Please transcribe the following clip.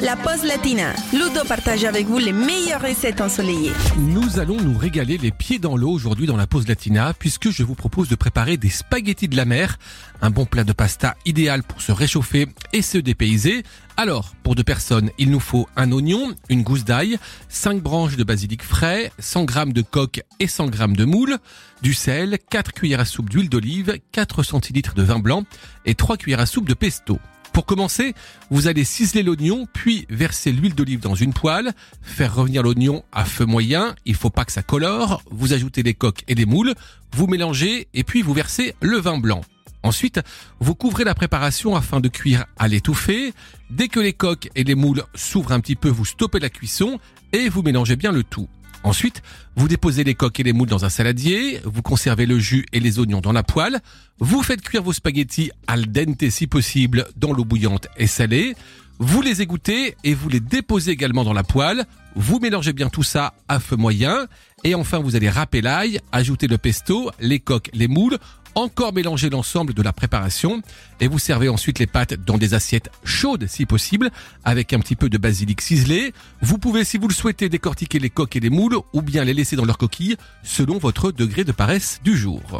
la pause latina. Ludo partage avec vous les meilleures recettes ensoleillées. Nous allons nous régaler les pieds dans l'eau aujourd'hui dans la pause latina puisque je vous propose de préparer des spaghettis de la mer, un bon plat de pasta idéal pour se réchauffer et se dépayser. Alors, pour deux personnes, il nous faut un oignon, une gousse d'ail, 5 branches de basilic frais, 100 g de coque et 100 g de moule, du sel, 4 cuillères à soupe d'huile d'olive, 4 centilitres de vin blanc et 3 cuillères à soupe de pesto. Pour commencer, vous allez ciseler l'oignon, puis verser l'huile d'olive dans une poêle, faire revenir l'oignon à feu moyen, il faut pas que ça colore, vous ajoutez les coques et les moules, vous mélangez et puis vous versez le vin blanc. Ensuite, vous couvrez la préparation afin de cuire à l'étouffée. Dès que les coques et les moules s'ouvrent un petit peu, vous stoppez la cuisson et vous mélangez bien le tout. Ensuite, vous déposez les coques et les moules dans un saladier, vous conservez le jus et les oignons dans la poêle, vous faites cuire vos spaghettis al dente si possible dans l'eau bouillante et salée, vous les égouttez et vous les déposez également dans la poêle, vous mélangez bien tout ça à feu moyen et enfin vous allez râper l'ail, ajouter le pesto, les coques, les moules, encore mélanger l'ensemble de la préparation et vous servez ensuite les pâtes dans des assiettes chaudes si possible avec un petit peu de basilic ciselé. Vous pouvez si vous le souhaitez décortiquer les coques et les moules ou bien les laisser dans leur coquille selon votre degré de paresse du jour.